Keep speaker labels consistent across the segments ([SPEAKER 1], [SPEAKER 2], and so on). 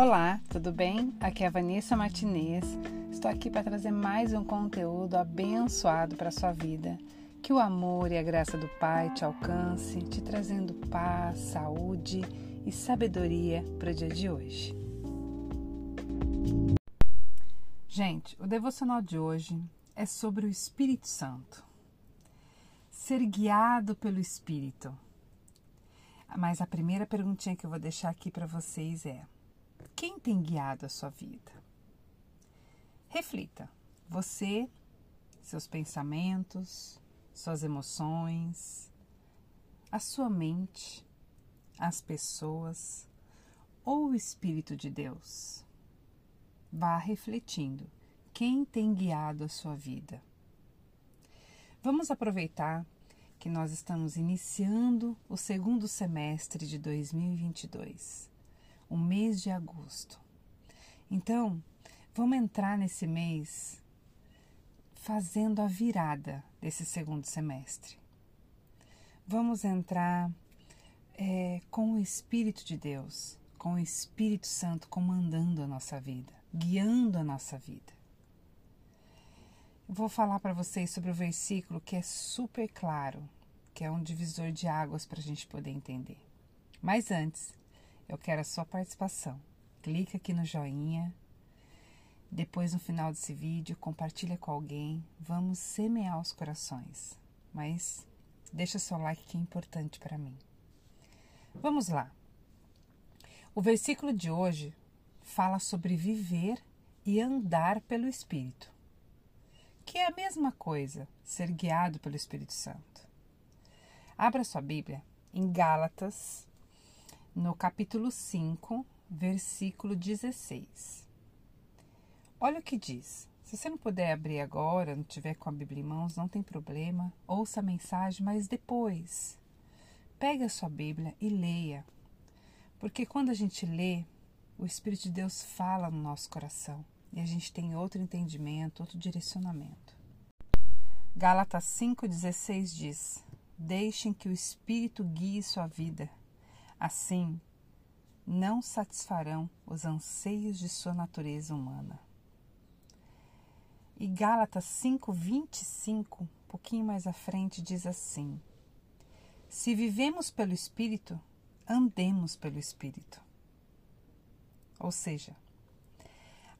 [SPEAKER 1] Olá, tudo bem? Aqui é a Vanessa Martinez. Estou aqui para trazer mais um conteúdo abençoado para a sua vida. Que o amor e a graça do Pai te alcance, te trazendo paz, saúde e sabedoria para o dia de hoje. Gente, o devocional de hoje é sobre o Espírito Santo. Ser guiado pelo Espírito. Mas a primeira perguntinha que eu vou deixar aqui para vocês é: quem tem guiado a sua vida? Reflita. Você, seus pensamentos, suas emoções, a sua mente, as pessoas ou o Espírito de Deus? Vá refletindo. Quem tem guiado a sua vida? Vamos aproveitar que nós estamos iniciando o segundo semestre de 2022 o mês de agosto. Então, vamos entrar nesse mês fazendo a virada desse segundo semestre. Vamos entrar é, com o Espírito de Deus, com o Espírito Santo comandando a nossa vida, guiando a nossa vida. Vou falar para vocês sobre o versículo que é super claro, que é um divisor de águas para a gente poder entender. Mas antes, eu quero a sua participação. Clica aqui no joinha. Depois, no final desse vídeo, compartilha com alguém. Vamos semear os corações. Mas deixa seu like que é importante para mim. Vamos lá. O versículo de hoje fala sobre viver e andar pelo Espírito, que é a mesma coisa, ser guiado pelo Espírito Santo. Abra sua Bíblia em Gálatas, no capítulo 5, versículo 16. Olha o que diz. Se você não puder abrir agora, não tiver com a Bíblia em mãos, não tem problema. Ouça a mensagem, mas depois. Pegue a sua Bíblia e leia. Porque quando a gente lê, o Espírito de Deus fala no nosso coração e a gente tem outro entendimento, outro direcionamento. Gálatas 5,16 diz: Deixem que o Espírito guie sua vida Assim, não satisfarão os anseios de sua natureza humana. E Gálatas 5:25, um pouquinho mais à frente, diz assim: Se vivemos pelo Espírito, andemos pelo Espírito. Ou seja,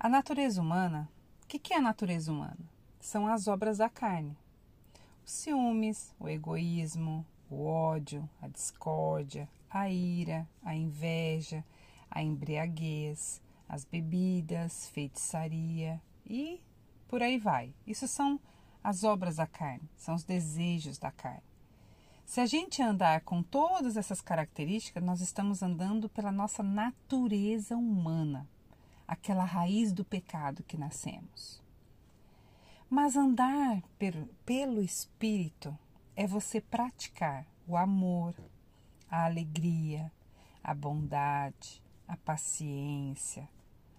[SPEAKER 1] a natureza humana, o que, que é a natureza humana? São as obras da carne. Os ciúmes, o egoísmo, o ódio, a discórdia, a ira, a inveja, a embriaguez, as bebidas, feitiçaria e por aí vai. Isso são as obras da carne, são os desejos da carne. Se a gente andar com todas essas características, nós estamos andando pela nossa natureza humana, aquela raiz do pecado que nascemos. Mas andar pelo Espírito é você praticar o amor, a alegria, a bondade, a paciência,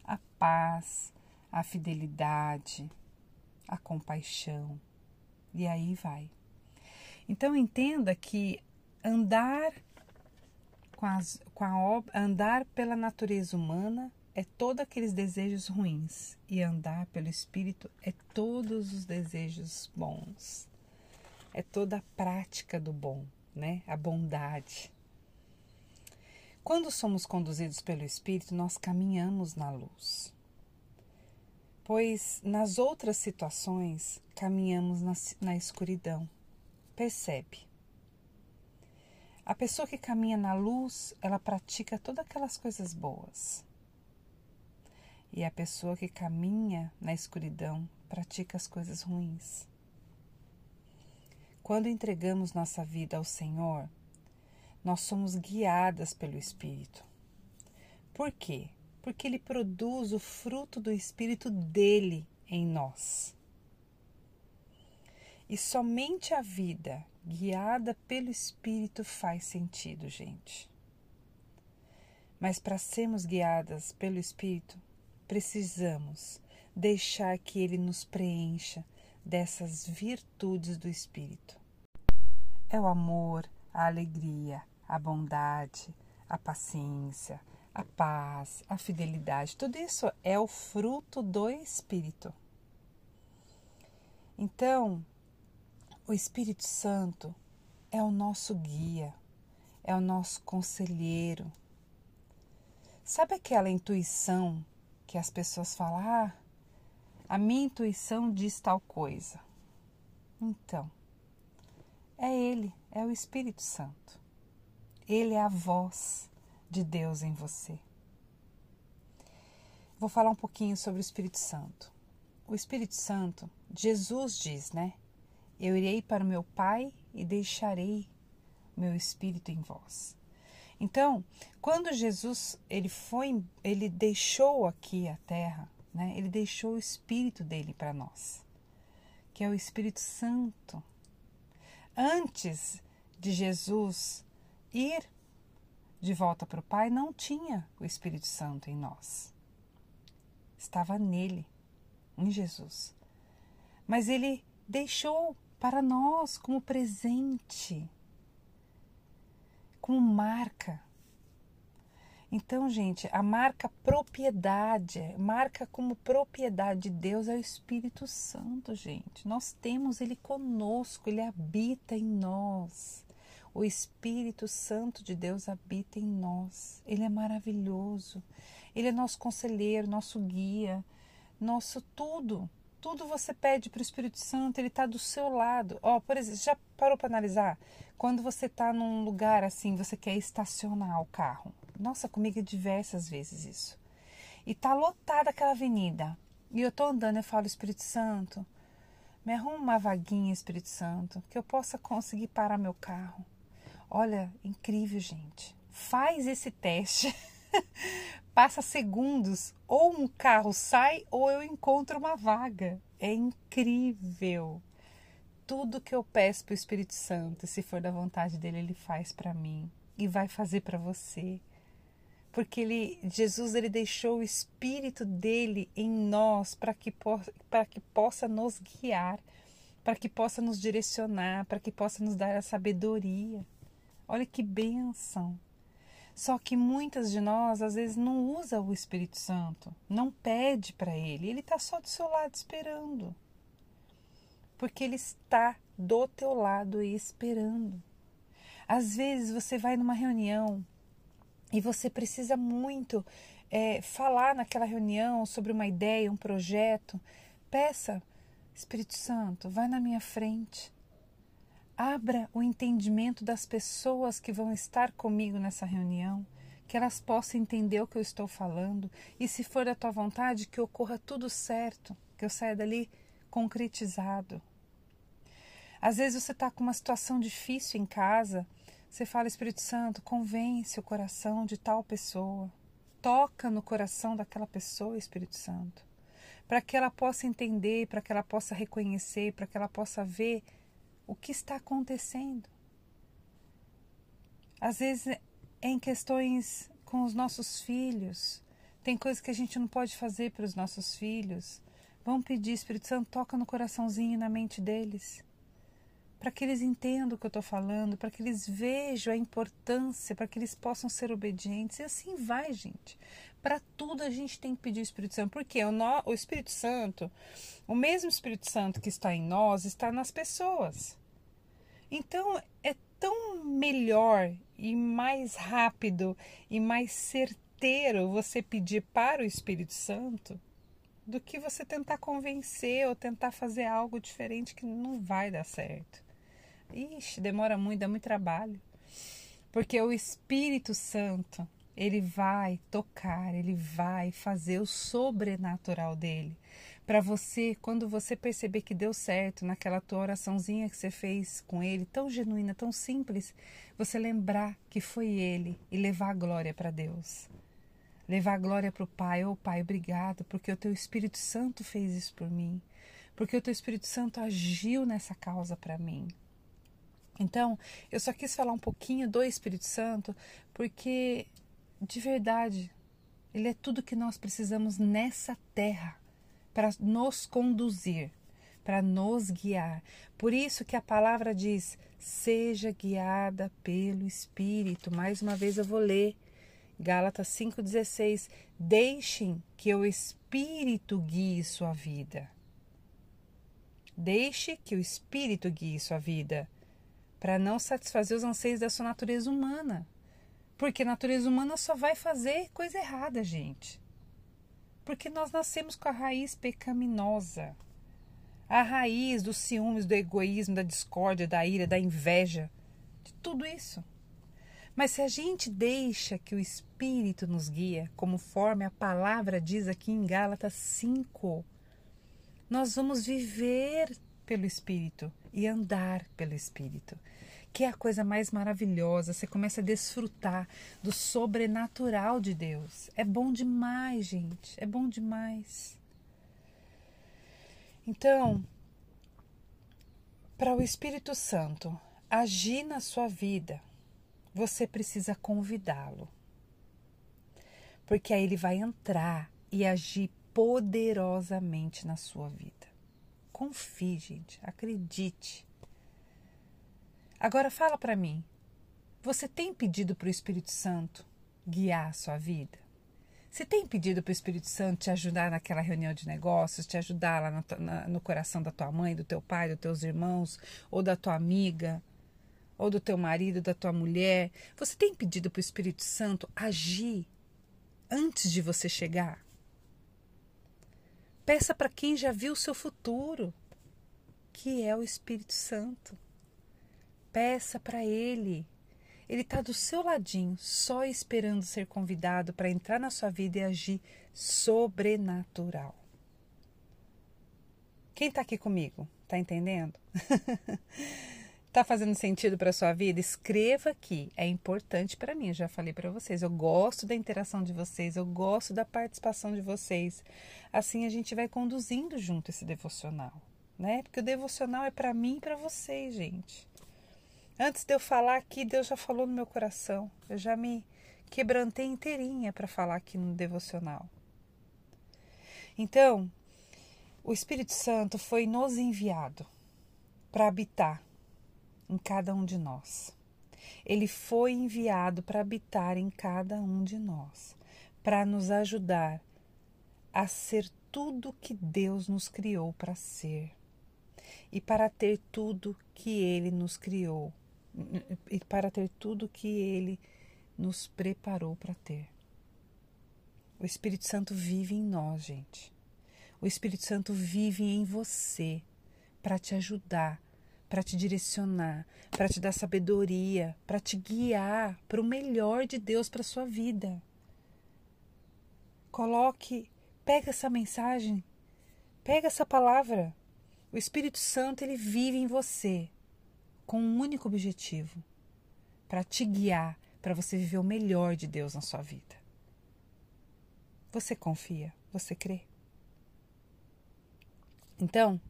[SPEAKER 1] a paz, a fidelidade, a compaixão. E aí vai. Então entenda que andar com, as, com a andar pela natureza humana é todos aqueles desejos ruins e andar pelo espírito é todos os desejos bons é toda a prática do bom, né? A bondade. Quando somos conduzidos pelo Espírito, nós caminhamos na luz. Pois nas outras situações caminhamos na, na escuridão. Percebe? A pessoa que caminha na luz, ela pratica todas aquelas coisas boas. E a pessoa que caminha na escuridão pratica as coisas ruins. Quando entregamos nossa vida ao Senhor, nós somos guiadas pelo Espírito. Por quê? Porque Ele produz o fruto do Espírito dele em nós. E somente a vida guiada pelo Espírito faz sentido, gente. Mas para sermos guiadas pelo Espírito, precisamos deixar que Ele nos preencha dessas virtudes do Espírito é o amor, a alegria, a bondade, a paciência, a paz, a fidelidade, tudo isso é o fruto do Espírito. Então, o Espírito Santo é o nosso guia, é o nosso conselheiro. Sabe aquela intuição que as pessoas falam: ah, a minha intuição diz tal coisa? Então, é Ele, é o Espírito Santo. Ele é a voz de Deus em você. Vou falar um pouquinho sobre o Espírito Santo. O Espírito Santo, Jesus diz, né? Eu irei para o meu Pai e deixarei meu Espírito em vós. Então, quando Jesus ele foi, ele deixou aqui a terra, né? Ele deixou o Espírito dele para nós, que é o Espírito Santo. Antes de Jesus ir de volta para o Pai, não tinha o Espírito Santo em nós. Estava nele, em Jesus. Mas ele deixou para nós como presente, como marca. Então, gente, a marca propriedade, marca como propriedade de Deus é o Espírito Santo, gente. Nós temos ele conosco, ele habita em nós. O Espírito Santo de Deus habita em nós. Ele é maravilhoso. Ele é nosso conselheiro, nosso guia, nosso tudo. Tudo você pede para o Espírito Santo, ele está do seu lado. Ó, oh, por exemplo, já parou para analisar? Quando você está num lugar assim, você quer estacionar o carro. Nossa, comigo é diversas vezes isso. E tá lotada aquela avenida. E eu tô andando, eu falo, Espírito Santo, me arruma uma vaguinha, Espírito Santo, que eu possa conseguir parar meu carro. Olha, incrível, gente. Faz esse teste. Passa segundos, ou um carro sai ou eu encontro uma vaga. É incrível. Tudo que eu peço para o Espírito Santo, se for da vontade dele, ele faz para mim e vai fazer para você. Porque ele, Jesus ele deixou o espírito dele em nós para que, para que possa nos guiar, para que possa nos direcionar, para que possa nos dar a sabedoria. Olha que benção. Só que muitas de nós às vezes não usa o Espírito Santo, não pede para ele, ele está só do seu lado esperando. Porque ele está do teu lado e esperando. Às vezes você vai numa reunião e você precisa muito é, falar naquela reunião sobre uma ideia, um projeto. Peça, Espírito Santo, vai na minha frente. Abra o entendimento das pessoas que vão estar comigo nessa reunião, que elas possam entender o que eu estou falando e, se for da tua vontade, que ocorra tudo certo, que eu saia dali concretizado. Às vezes você está com uma situação difícil em casa, você fala, Espírito Santo, convence o coração de tal pessoa, toca no coração daquela pessoa, Espírito Santo, para que ela possa entender, para que ela possa reconhecer, para que ela possa ver o que está acontecendo. Às vezes em questões com os nossos filhos, tem coisas que a gente não pode fazer para os nossos filhos. Vamos pedir, Espírito Santo, toca no coraçãozinho e na mente deles, para que eles entendam o que eu estou falando, para que eles vejam a importância, para que eles possam ser obedientes. E assim vai, gente. Para tudo a gente tem que pedir o Espírito Santo, porque o, o Espírito Santo, o mesmo Espírito Santo que está em nós, está nas pessoas. Então é tão melhor e mais rápido e mais certeiro você pedir para o Espírito Santo do que você tentar convencer ou tentar fazer algo diferente que não vai dar certo. Ixi, demora muito, dá muito trabalho. Porque o Espírito Santo, ele vai tocar, ele vai fazer o sobrenatural dele para você, quando você perceber que deu certo naquela tua oraçãozinha que você fez com ele, tão genuína, tão simples, você lembrar que foi ele e levar a glória para Deus. Levar a glória para o Pai. Ô oh, Pai, obrigado, porque o teu Espírito Santo fez isso por mim. Porque o teu Espírito Santo agiu nessa causa para mim. Então, eu só quis falar um pouquinho do Espírito Santo, porque de verdade, ele é tudo que nós precisamos nessa terra para nos conduzir, para nos guiar. Por isso que a palavra diz: seja guiada pelo Espírito. Mais uma vez eu vou ler. Gálatas 5,16: Deixem que o Espírito guie sua vida. Deixe que o Espírito guie sua vida, para não satisfazer os anseios da sua natureza humana. Porque a natureza humana só vai fazer coisa errada, gente. Porque nós nascemos com a raiz pecaminosa a raiz dos ciúmes, do egoísmo, da discórdia, da ira, da inveja, de tudo isso. Mas se a gente deixa que o Espírito nos guia, conforme a palavra diz aqui em Gálatas 5, nós vamos viver pelo Espírito e andar pelo Espírito, que é a coisa mais maravilhosa. Você começa a desfrutar do sobrenatural de Deus. É bom demais, gente, é bom demais. Então, para o Espírito Santo agir na sua vida, você precisa convidá-lo. Porque aí ele vai entrar e agir poderosamente na sua vida. Confie, gente, acredite. Agora fala para mim, você tem pedido para o Espírito Santo guiar a sua vida? Você tem pedido para o Espírito Santo te ajudar naquela reunião de negócios, te ajudar lá no, na, no coração da tua mãe, do teu pai, dos teus irmãos, ou da tua amiga, ou do teu marido, da tua mulher? Você tem pedido para o Espírito Santo agir antes de você chegar? Peça para quem já viu o seu futuro, que é o Espírito Santo. Peça para Ele ele está do seu ladinho, só esperando ser convidado para entrar na sua vida e agir sobrenatural. Quem está aqui comigo? Está entendendo? Está fazendo sentido para sua vida? Escreva aqui. É importante para mim. Já falei para vocês. Eu gosto da interação de vocês. Eu gosto da participação de vocês. Assim a gente vai conduzindo junto esse devocional, né? Porque o devocional é para mim e para vocês, gente. Antes de eu falar aqui, Deus já falou no meu coração. Eu já me quebrantei inteirinha para falar aqui no devocional. Então, o Espírito Santo foi nos enviado para habitar em cada um de nós. Ele foi enviado para habitar em cada um de nós, para nos ajudar a ser tudo que Deus nos criou para ser e para ter tudo que Ele nos criou e para ter tudo que Ele nos preparou para ter. O Espírito Santo vive em nós, gente. O Espírito Santo vive em você para te ajudar, para te direcionar, para te dar sabedoria, para te guiar para o melhor de Deus para sua vida. Coloque, pega essa mensagem, pega essa palavra. O Espírito Santo ele vive em você com um único objetivo: para te guiar, para você viver o melhor de Deus na sua vida. Você confia? Você crê? Então,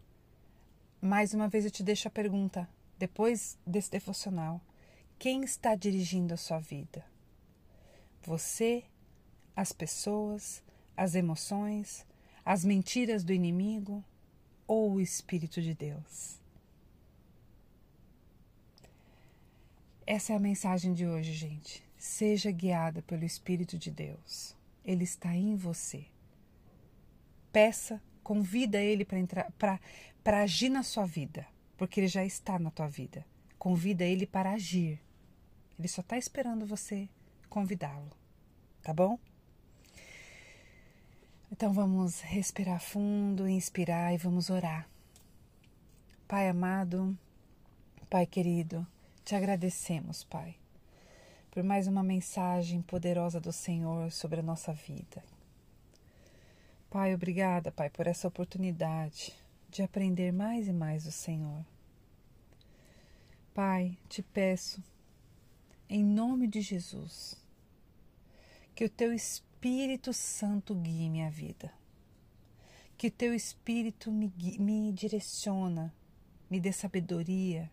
[SPEAKER 1] mais uma vez eu te deixo a pergunta, depois desse devocional: quem está dirigindo a sua vida? Você, as pessoas, as emoções, as mentiras do inimigo ou o Espírito de Deus? Essa é a mensagem de hoje, gente. Seja guiada pelo Espírito de Deus. Ele está em você. Peça, convida ele para entrar, para agir na sua vida, porque ele já está na tua vida. Convida ele para agir. Ele só está esperando você convidá-lo, tá bom? Então vamos respirar fundo, inspirar e vamos orar. Pai amado, Pai querido, te agradecemos, Pai, por mais uma mensagem poderosa do Senhor sobre a nossa vida. Pai, obrigada, Pai, por essa oportunidade de aprender mais e mais do Senhor. Pai, te peço, em nome de Jesus, que o teu Espírito Santo guie minha vida. Que o teu Espírito me, me direciona, me dê sabedoria,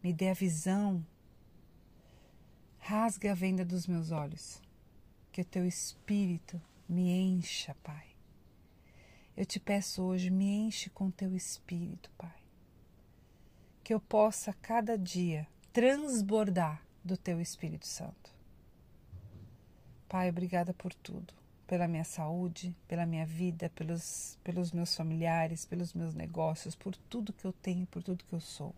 [SPEAKER 1] me dê a visão, rasgue a venda dos meus olhos, que o teu espírito me encha, Pai. Eu te peço hoje, me enche com teu espírito, Pai. Que eu possa cada dia transbordar do teu Espírito Santo. Pai, obrigada por tudo. Pela minha saúde, pela minha vida, pelos, pelos meus familiares, pelos meus negócios, por tudo que eu tenho, por tudo que eu sou.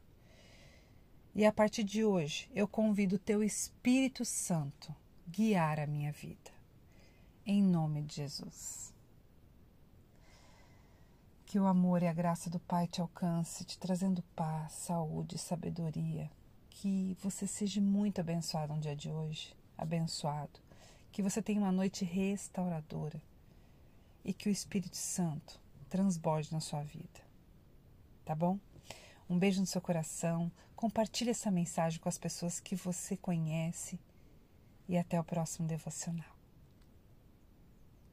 [SPEAKER 1] E a partir de hoje, eu convido o Teu Espírito Santo guiar a minha vida. Em nome de Jesus. Que o amor e a graça do Pai te alcance, te trazendo paz, saúde, sabedoria. Que você seja muito abençoado no dia de hoje, abençoado. Que você tenha uma noite restauradora e que o Espírito Santo transborde na sua vida. Tá bom? Um beijo no seu coração. Compartilhe essa mensagem com as pessoas que você conhece e até o próximo devocional.